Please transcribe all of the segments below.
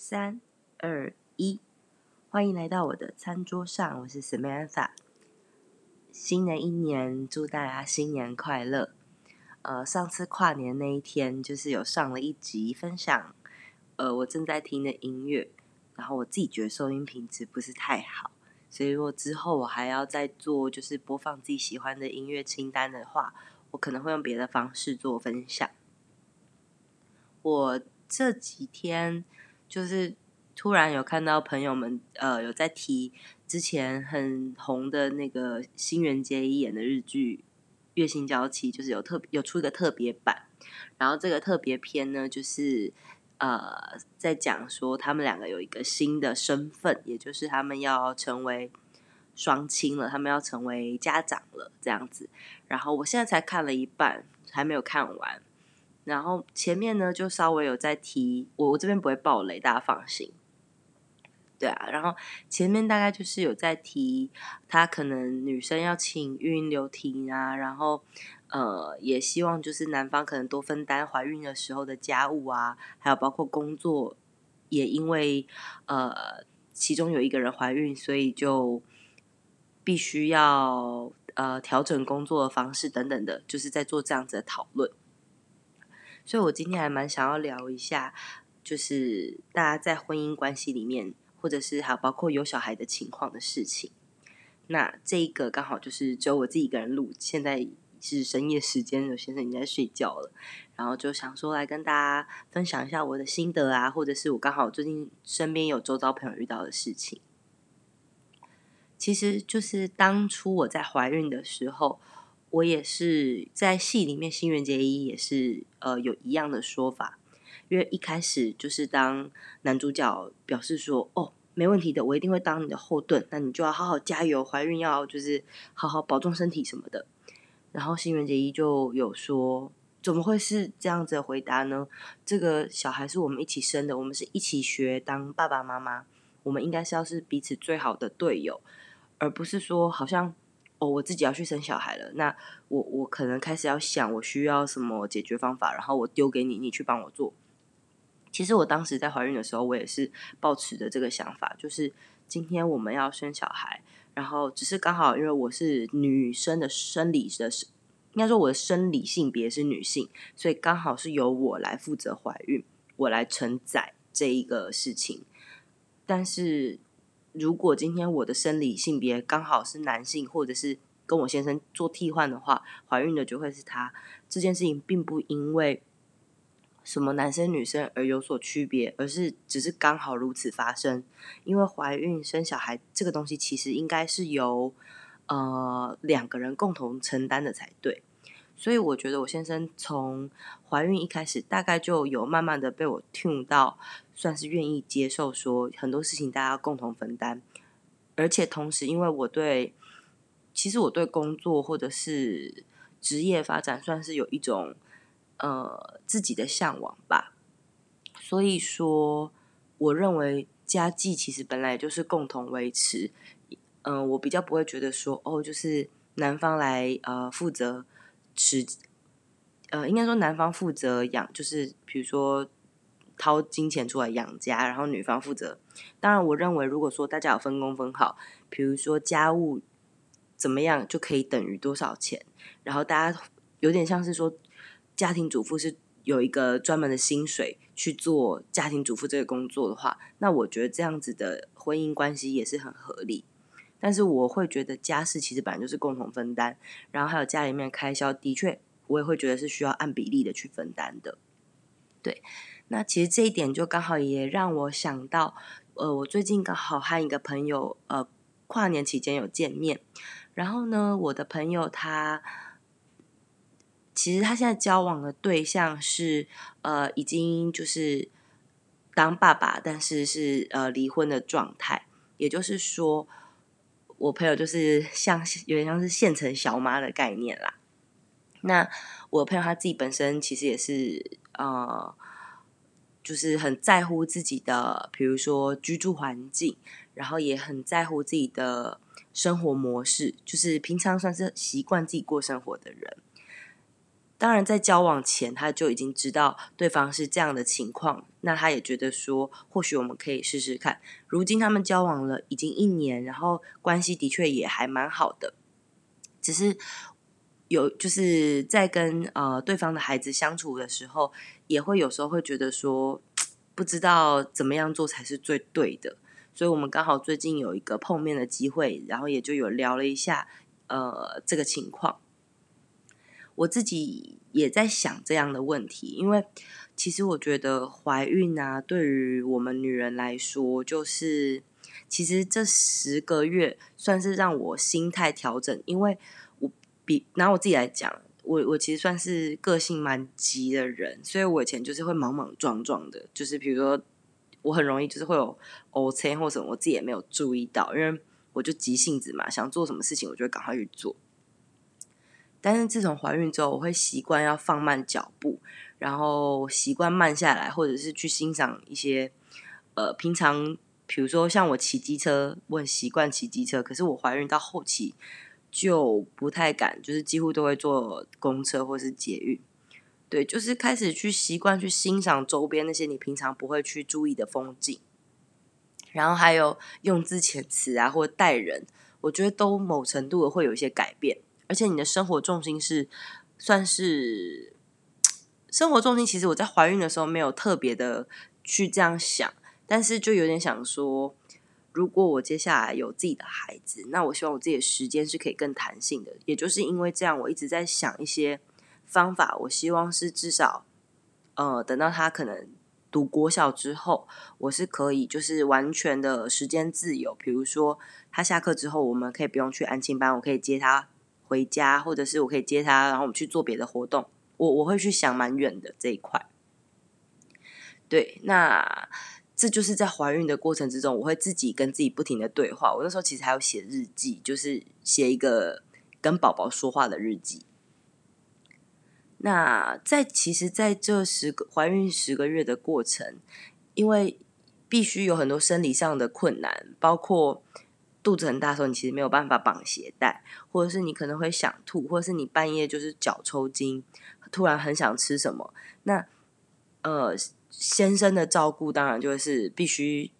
三二一，欢迎来到我的餐桌上，我是 Samantha。新的一年，祝大家新年快乐。呃，上次跨年那一天，就是有上了一集分享，呃，我正在听的音乐，然后我自己觉得收音品质不是太好，所以如果之后我还要再做，就是播放自己喜欢的音乐清单的话，我可能会用别的方式做分享。我这几天。就是突然有看到朋友们呃有在提之前很红的那个新垣结衣演的日剧《月薪娇妻》，就是有特有出一个特别版，然后这个特别篇呢，就是呃在讲说他们两个有一个新的身份，也就是他们要成为双亲了，他们要成为家长了这样子。然后我现在才看了一半，还没有看完。然后前面呢，就稍微有在提，我我这边不会爆雷，大家放心。对啊，然后前面大概就是有在提，他可能女生要请育婴留停啊，然后呃，也希望就是男方可能多分担怀孕的时候的家务啊，还有包括工作，也因为呃其中有一个人怀孕，所以就必须要呃调整工作的方式等等的，就是在做这样子的讨论。所以，我今天还蛮想要聊一下，就是大家在婚姻关系里面，或者是还有包括有小孩的情况的事情。那这一个刚好就是只有我自己一个人录，现在是深夜时间，有先生已经在睡觉了，然后就想说来跟大家分享一下我的心得啊，或者是我刚好最近身边有周遭朋友遇到的事情。其实就是当初我在怀孕的时候。我也是在戏里面，新垣结衣也是呃有一样的说法，因为一开始就是当男主角表示说：“哦，没问题的，我一定会当你的后盾，那你就要好好加油，怀孕要就是好好保重身体什么的。”然后新垣结衣就有说：“怎么会是这样子回答呢？这个小孩是我们一起生的，我们是一起学当爸爸妈妈，我们应该是要是彼此最好的队友，而不是说好像。”哦，我自己要去生小孩了，那我我可能开始要想我需要什么解决方法，然后我丢给你，你去帮我做。其实我当时在怀孕的时候，我也是抱持着这个想法，就是今天我们要生小孩，然后只是刚好因为我是女生的生理的，应该说我的生理性别是女性，所以刚好是由我来负责怀孕，我来承载这一个事情，但是。如果今天我的生理性别刚好是男性，或者是跟我先生做替换的话，怀孕的就会是他。这件事情并不因为什么男生女生而有所区别，而是只是刚好如此发生。因为怀孕生小孩这个东西，其实应该是由呃两个人共同承担的才对。所以我觉得我先生从怀孕一开始，大概就有慢慢的被我 tune 到，算是愿意接受说很多事情大家共同分担，而且同时因为我对，其实我对工作或者是职业发展算是有一种呃自己的向往吧，所以说我认为家计其实本来就是共同维持，嗯、我比较不会觉得说哦，就是男方来呃负责。持，呃，应该说男方负责养，就是比如说掏金钱出来养家，然后女方负责。当然，我认为如果说大家有分工分好，比如说家务怎么样就可以等于多少钱，然后大家有点像是说家庭主妇是有一个专门的薪水去做家庭主妇这个工作的话，那我觉得这样子的婚姻关系也是很合理。但是我会觉得家事其实本来就是共同分担，然后还有家里面开销，的确我也会觉得是需要按比例的去分担的。对，那其实这一点就刚好也让我想到，呃，我最近刚好和一个朋友，呃，跨年期间有见面，然后呢，我的朋友他其实他现在交往的对象是，呃，已经就是当爸爸，但是是呃离婚的状态，也就是说。我朋友就是像有点像是县城小妈的概念啦。那我朋友他自己本身其实也是呃，就是很在乎自己的，比如说居住环境，然后也很在乎自己的生活模式，就是平常算是习惯自己过生活的人。当然在交往前他就已经知道对方是这样的情况，那他也觉得说，或许我们可以试试看。如今他们交往了已经一年，然后关系的确也还蛮好的，只是有就是在跟呃对方的孩子相处的时候，也会有时候会觉得说，不知道怎么样做才是最对的。所以我们刚好最近有一个碰面的机会，然后也就有聊了一下呃这个情况。我自己也在想这样的问题，因为其实我觉得怀孕啊，对于我们女人来说，就是其实这十个月算是让我心态调整，因为我比拿我自己来讲，我我其实算是个性蛮急的人，所以我以前就是会莽莽撞撞的，就是比如说我很容易就是会有呕车或什么，我自己也没有注意到，因为我就急性子嘛，想做什么事情我就会赶快去做。但是自从怀孕之后，我会习惯要放慢脚步，然后习惯慢下来，或者是去欣赏一些呃平常，比如说像我骑机车，我很习惯骑机车，可是我怀孕到后期就不太敢，就是几乎都会坐公车或是捷运。对，就是开始去习惯去欣赏周边那些你平常不会去注意的风景，然后还有用字遣词啊，或待人，我觉得都某程度的会有一些改变。而且你的生活重心是算是生活重心，其实我在怀孕的时候没有特别的去这样想，但是就有点想说，如果我接下来有自己的孩子，那我希望我自己的时间是可以更弹性的。也就是因为这样，我一直在想一些方法。我希望是至少，呃，等到他可能读国小之后，我是可以就是完全的时间自由。比如说他下课之后，我们可以不用去安亲班，我可以接他回家，或者是我可以接他，然后我们去做别的活动。我我会去想蛮远的这一块。对，那这就是在怀孕的过程之中，我会自己跟自己不停的对话。我那时候其实还有写日记，就是写一个跟宝宝说话的日记。那在其实，在这十个怀孕十个月的过程，因为必须有很多生理上的困难，包括。肚子很大的时候，你其实没有办法绑鞋带，或者是你可能会想吐，或者是你半夜就是脚抽筋，突然很想吃什么。那呃，先生的照顾当然就是必须，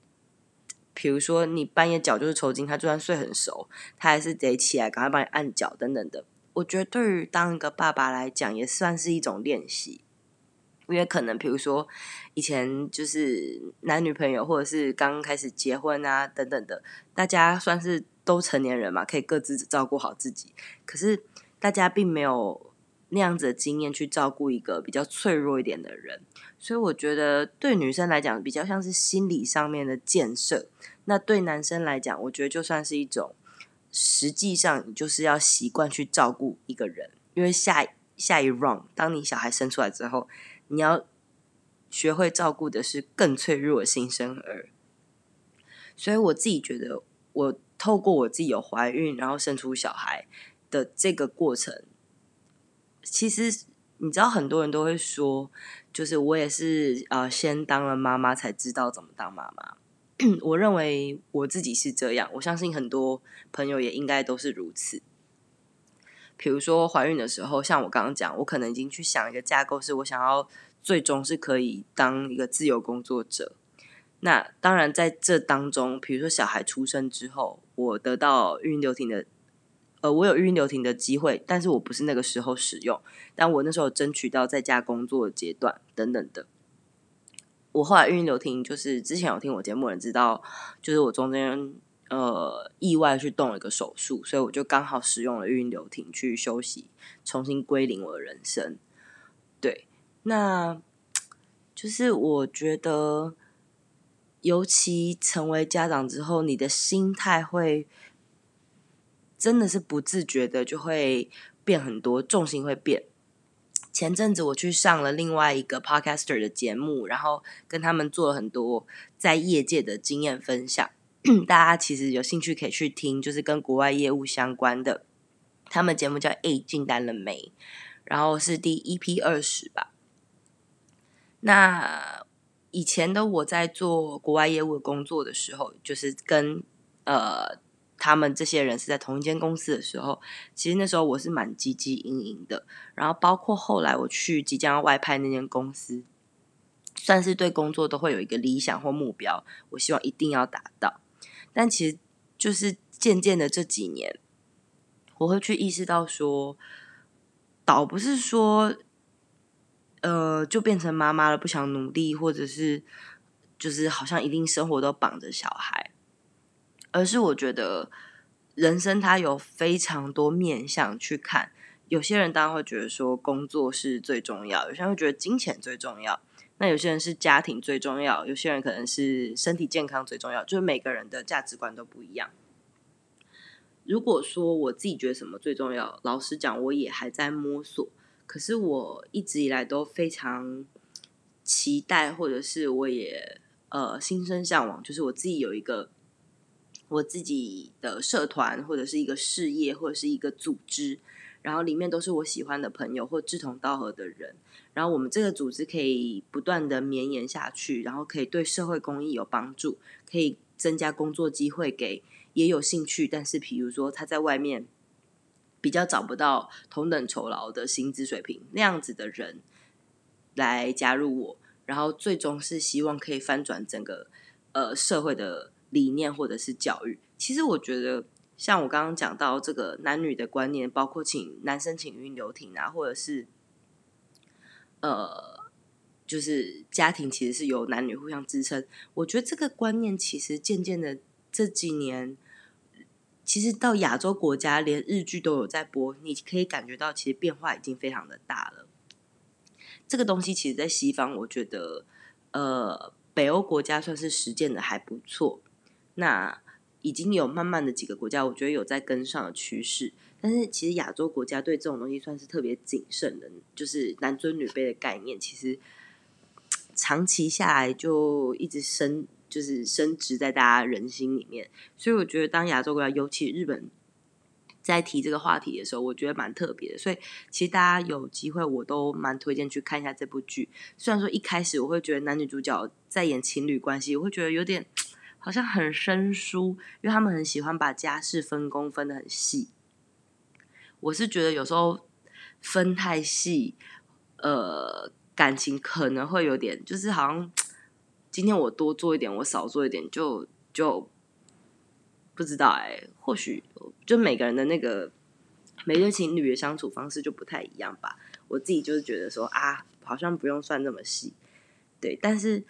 比如说你半夜脚就是抽筋，他就算睡很熟，他还是得起来赶快帮你按脚等等的。我觉得对于当一个爸爸来讲，也算是一种练习。因为可能，比如说以前就是男女朋友，或者是刚开始结婚啊等等的，大家算是都成年人嘛，可以各自照顾好自己。可是大家并没有那样子的经验去照顾一个比较脆弱一点的人，所以我觉得对女生来讲，比较像是心理上面的建设。那对男生来讲，我觉得就算是一种，实际上你就是要习惯去照顾一个人，因为下下一 round，当你小孩生出来之后。你要学会照顾的是更脆弱的新生儿，所以我自己觉得，我透过我自己有怀孕，然后生出小孩的这个过程，其实你知道，很多人都会说，就是我也是呃，先当了妈妈才知道怎么当妈妈。我认为我自己是这样，我相信很多朋友也应该都是如此。比如说怀孕的时候，像我刚刚讲，我可能已经去想一个架构，是我想要最终是可以当一个自由工作者。那当然在这当中，比如说小孩出生之后，我得到育婴留停的，呃，我有育婴留停的机会，但是我不是那个时候使用，但我那时候争取到在家工作的阶段等等的。我后来育婴留停，就是之前有听我节目人知道，就是我中间。呃，意外去动了一个手术，所以我就刚好使用了育婴留停去休息，重新归零我的人生。对，那就是我觉得，尤其成为家长之后，你的心态会真的是不自觉的就会变很多，重心会变。前阵子我去上了另外一个 podcaster 的节目，然后跟他们做了很多在业界的经验分享。大家其实有兴趣可以去听，就是跟国外业务相关的，他们节目叫《A 进单了没》，然后是第一批二十吧。那以前的我在做国外业务的工作的时候，就是跟呃他们这些人是在同一间公司的时候，其实那时候我是蛮积极营营的。然后包括后来我去即将要外派那间公司，算是对工作都会有一个理想或目标，我希望一定要达到。但其实就是渐渐的这几年，我会去意识到说，倒不是说，呃，就变成妈妈了，不想努力，或者是就是好像一定生活都绑着小孩。而是我觉得人生它有非常多面向去看，有些人当然会觉得说工作是最重要，有些人会觉得金钱最重要，那有些人是家庭最重要，有些人可能是身体健康最重要，就是每个人的价值观都不一样。如果说我自己觉得什么最重要，老实讲我也还在摸索，可是我一直以来都非常期待，或者是我也呃心生向往，就是我自己有一个。我自己的社团，或者是一个事业，或者是一个组织，然后里面都是我喜欢的朋友或志同道合的人，然后我们这个组织可以不断的绵延下去，然后可以对社会公益有帮助，可以增加工作机会给也有兴趣，但是比如说他在外面比较找不到同等酬劳的薪资水平那样子的人来加入我，然后最终是希望可以翻转整个呃社会的。理念或者是教育，其实我觉得，像我刚刚讲到这个男女的观念，包括请男生请语音留停啊，或者是呃，就是家庭其实是由男女互相支撑。我觉得这个观念其实渐渐的这几年，其实到亚洲国家连日剧都有在播，你可以感觉到其实变化已经非常的大了。这个东西其实，在西方，我觉得呃，北欧国家算是实践的还不错。那已经有慢慢的几个国家，我觉得有在跟上的趋势，但是其实亚洲国家对这种东西算是特别谨慎的，就是男尊女卑的概念，其实长期下来就一直深，就是深植在大家人心里面。所以我觉得，当亚洲国家，尤其日本，在提这个话题的时候，我觉得蛮特别的。所以其实大家有机会，我都蛮推荐去看一下这部剧。虽然说一开始我会觉得男女主角在演情侣关系，我会觉得有点。好像很生疏，因为他们很喜欢把家事分工分得很细。我是觉得有时候分太细，呃，感情可能会有点，就是好像今天我多做一点，我少做一点，就就不知道哎、或许就每个人的那个每对情侣的相处方式就不太一样吧。我自己就是觉得说啊，好像不用算那么细，对，但是。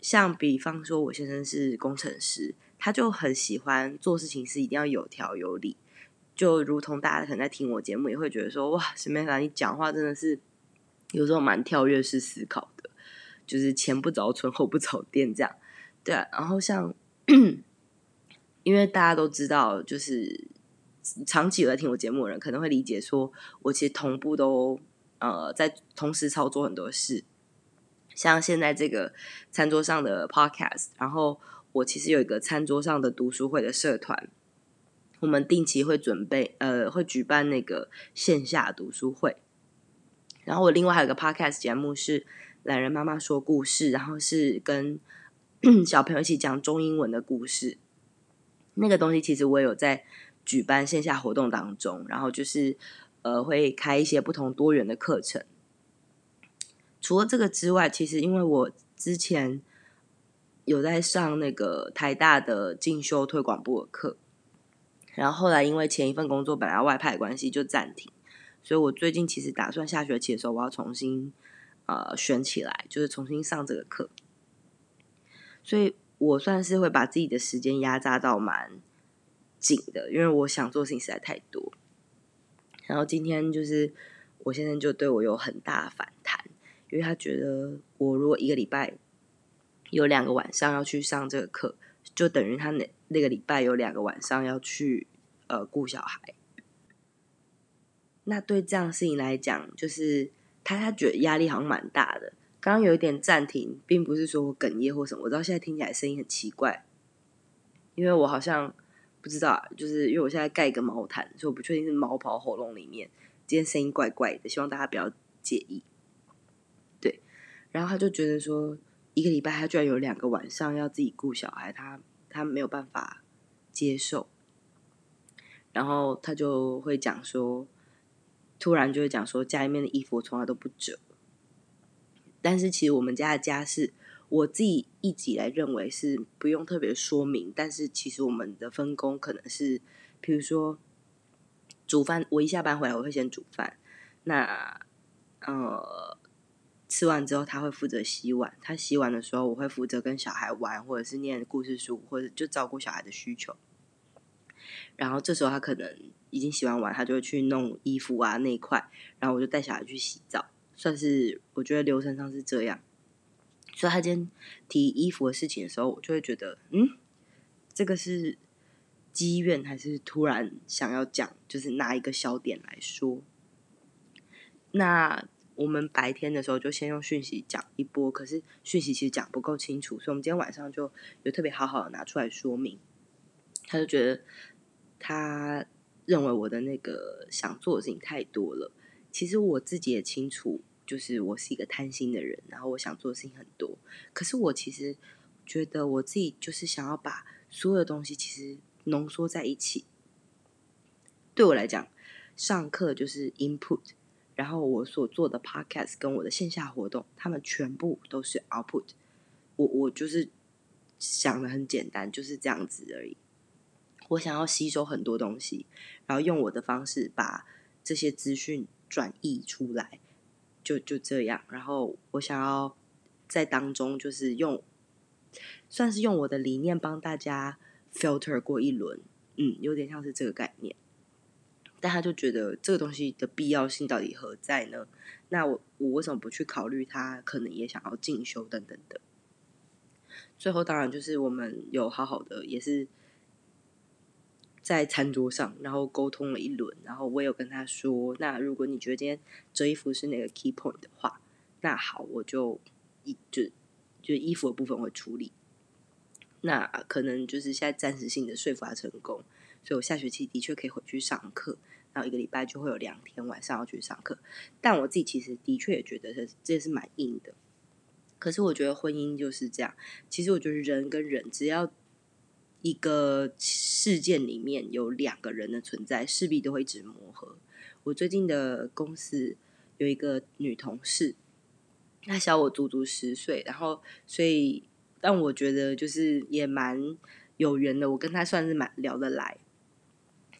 像比方说，我先生是工程师，他就很喜欢做事情是一定要有条有理，就如同大家可能在听我节目也会觉得说，哇，Samantha，你讲话真的是有时候蛮跳跃式思考的，就是前不着村后不着店这样，对啊。然后像，因为大家都知道，就是长期有在听我节目的人可能会理解说，我其实同步都呃在同时操作很多事。像现在这个餐桌上的 podcast，然后我其实有一个餐桌上的读书会的社团，我们定期会准备呃会举办那个线下读书会，然后我另外还有个 podcast 节目是懒人妈妈说故事，然后是跟 小朋友一起讲中英文的故事，那个东西其实我有在举办线下活动当中，然后就是呃会开一些不同多元的课程。除了这个之外，其实因为我之前有在上那个台大的进修推广部的课，然后后来因为前一份工作本来外派关系就暂停，所以我最近其实打算下学期的时候我要重新呃选起来，就是重新上这个课，所以我算是会把自己的时间压榨到蛮紧的，因为我想做的事情实在太多。然后今天就是我现在就对我有很大反弹。因为他觉得我如果一个礼拜有两个晚上要去上这个课，就等于他那那个礼拜有两个晚上要去呃顾小孩。那对这样的事情来讲，就是他他觉得压力好像蛮大的。刚刚有一点暂停，并不是说我哽咽或什么，我知道现在听起来声音很奇怪，因为我好像不知道，就是因为我现在盖一个毛毯，所以我不确定是毛跑喉咙里面，今天声音怪怪的，希望大家不要介意。对然后他就觉得说，一个礼拜他居然有两个晚上要自己顾小孩，他他没有办法接受。然后他就会讲说，突然就会讲说，家里面的衣服我从来都不折。但是其实我们家的家事，我自己一直以来认为是不用特别说明。但是其实我们的分工可能是，譬如说煮饭，我一下班回来我会先煮饭。那呃吃完之后他会负责洗碗，他洗碗的时候我会负责跟小孩玩，或者是念故事书，或者就照顾小孩的需求。然后这时候他可能已经洗完碗，他就会去弄衣服啊那一块，然后我就带小孩去洗澡，算是我觉得流程上是这样。所以他今天提衣服的事情的时候，我就会觉得，嗯，这个是积怨还是突然想要讲，就是拿一个小点来说。那我们白天的时候就先用讯息讲一波，可是讯息其实讲不够清楚，所以我们今天晚上就有特别好好的拿出来说明。他就觉得。他认为我的那个想做的事情太多了。其实我自己也清楚，就是我是一个贪心的人，然后我想做的事情很多。可是我其实觉得我自己就是想要把所有的东西其实浓缩在一起。对我来讲，上课就是 input，然后我所做的 podcast 跟我的线下活动，他们全部都是 output。我我就是想的很简单，就是这样子而已。我想要吸收很多东西，然后用我的方式把这些资讯转译出来，就就这样。然后我想要在当中就是用，算是用我的理念帮大家 filter 过一轮，嗯，有点像是这个概念。但他就觉得这个东西的必要性到底何在呢？那我我为什么不去考虑他可能也想要进修等等的？最后当然就是我们有好好的也是。在餐桌上，然后沟通了一轮，然后我有跟他说：“那如果你觉得今天折衣服是那个 key point 的话，那好，我就一就就衣服的部分会处理。那可能就是现在暂时性的说服他成功，所以我下学期的确可以回去上课，然后一个礼拜就会有两天晚上要去上课。但我自己其实的确也觉得这这是蛮硬的。可是我觉得婚姻就是这样，其实我觉得人跟人只要。一个事件里面有两个人的存在，势必都会一直磨合。我最近的公司有一个女同事，她小我足足十岁，然后所以但我觉得就是也蛮有缘的，我跟她算是蛮聊得来。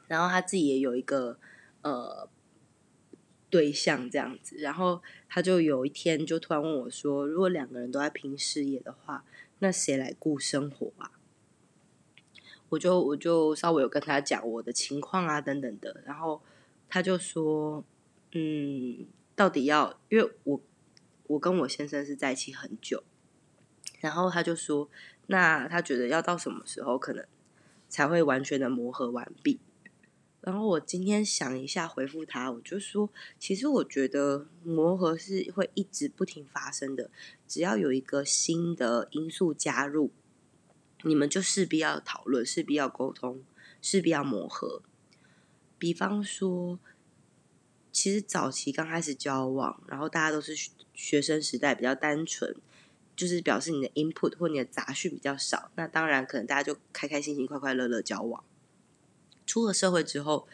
然后他自己也有一个呃对象这样子，然后他就有一天就突然问我说：“如果两个人都在拼事业的话，那谁来顾生活啊？”我就我就稍微有跟他讲我的情况啊等等的，然后他就说，嗯，到底要，因为我我跟我先生是在一起很久，然后他就说，那他觉得要到什么时候可能才会完全的磨合完毕？然后我今天想一下回复他，我就说，其实我觉得磨合是会一直不停发生的，只要有一个新的因素加入。你们就势必要讨论，势必要沟通，势必要磨合。比方说，其实早期刚开始交往，然后大家都是学生时代，比较单纯，就是表示你的 input 或你的杂讯比较少。那当然，可能大家就开开心心、快快乐乐交往。出了社会之后，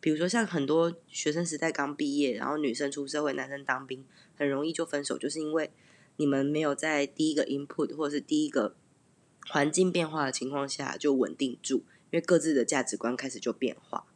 比如说像很多学生时代刚毕业，然后女生出社会，男生当兵，很容易就分手，就是因为你们没有在第一个 input 或者是第一个。环境变化的情况下就稳定住，因为各自的价值观开始就变化。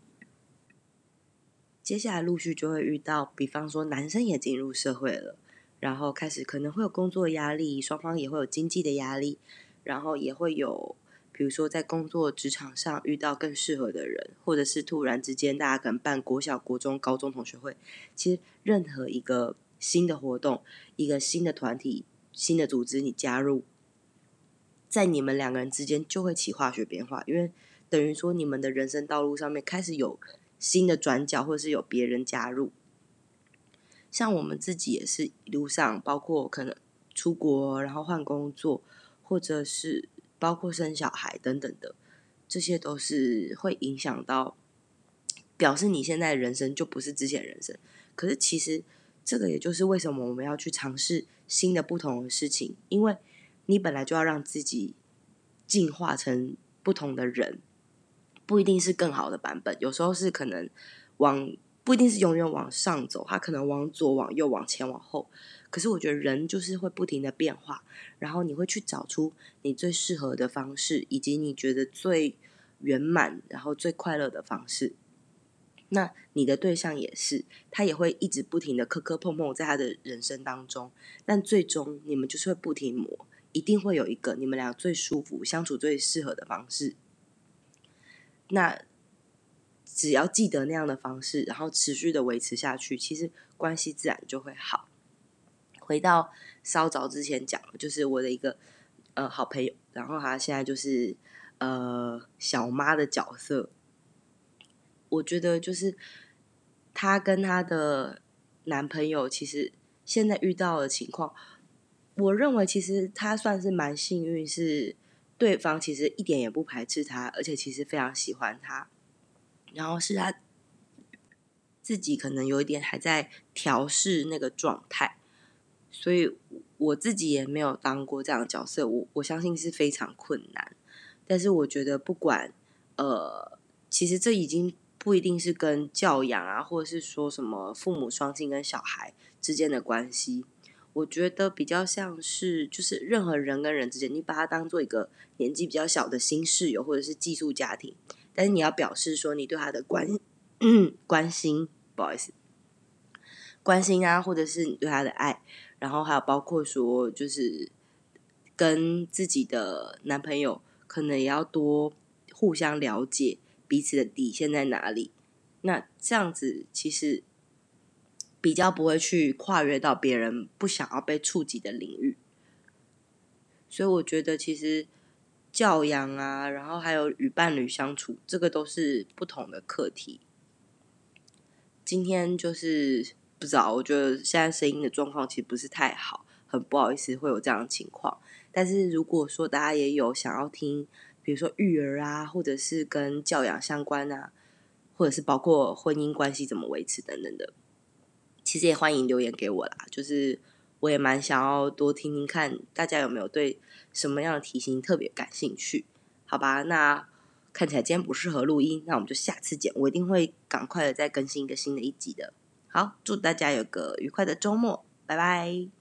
接下来陆续就会遇到，比方说男生也进入社会了，然后开始可能会有工作压力，双方也会有经济的压力，然后也会有，比如说在工作职场上遇到更适合的人，或者是突然之间大家可能办国小、国中、高中同学会，其实任何一个新的活动、一个新的团体、新的组织，你加入。在你们两个人之间就会起化学变化，因为等于说你们的人生道路上面开始有新的转角，或者是有别人加入。像我们自己也是一路上，包括可能出国，然后换工作，或者是包括生小孩等等的，这些都是会影响到，表示你现在人生就不是之前人生。可是其实这个也就是为什么我们要去尝试新的不同的事情，因为。你本来就要让自己进化成不同的人，不一定是更好的版本，有时候是可能往不一定是永远往上走，它可能往左、往右、往前、往后。可是我觉得人就是会不停的变化，然后你会去找出你最适合的方式，以及你觉得最圆满、然后最快乐的方式。那你的对象也是，他也会一直不停的磕磕碰碰在他的人生当中，但最终你们就是会不停磨，一定会有一个你们俩最舒服、相处最适合的方式。那只要记得那样的方式，然后持续的维持下去，其实关系自然就会好。回到稍早之前讲，就是我的一个呃好朋友，然后他现在就是呃小妈的角色。我觉得就是她跟她的男朋友，其实现在遇到的情况，我认为其实她算是蛮幸运，是对方其实一点也不排斥她，而且其实非常喜欢她。然后是她自己可能有一点还在调试那个状态，所以我自己也没有当过这样的角色，我我相信是非常困难。但是我觉得不管呃，其实这已经。不一定是跟教养啊，或者是说什么父母双亲跟小孩之间的关系，我觉得比较像是就是任何人跟人之间，你把他当做一个年纪比较小的新室友或者是寄宿家庭，但是你要表示说你对他的关 关心，不好意思，关心啊，或者是你对他的爱，然后还有包括说就是跟自己的男朋友可能也要多互相了解。彼此的底线在哪里？那这样子其实比较不会去跨越到别人不想要被触及的领域。所以我觉得，其实教养啊，然后还有与伴侣相处，这个都是不同的课题。今天就是不知道，我觉得现在声音的状况其实不是太好，很不好意思会有这样的情况。但是如果说大家也有想要听，比如说育儿啊，或者是跟教养相关啊，或者是包括婚姻关系怎么维持等等的，其实也欢迎留言给我啦。就是我也蛮想要多听听看大家有没有对什么样的题型特别感兴趣，好吧？那看起来今天不适合录音，那我们就下次见。我一定会赶快的再更新一个新的一集的。好，祝大家有个愉快的周末，拜拜。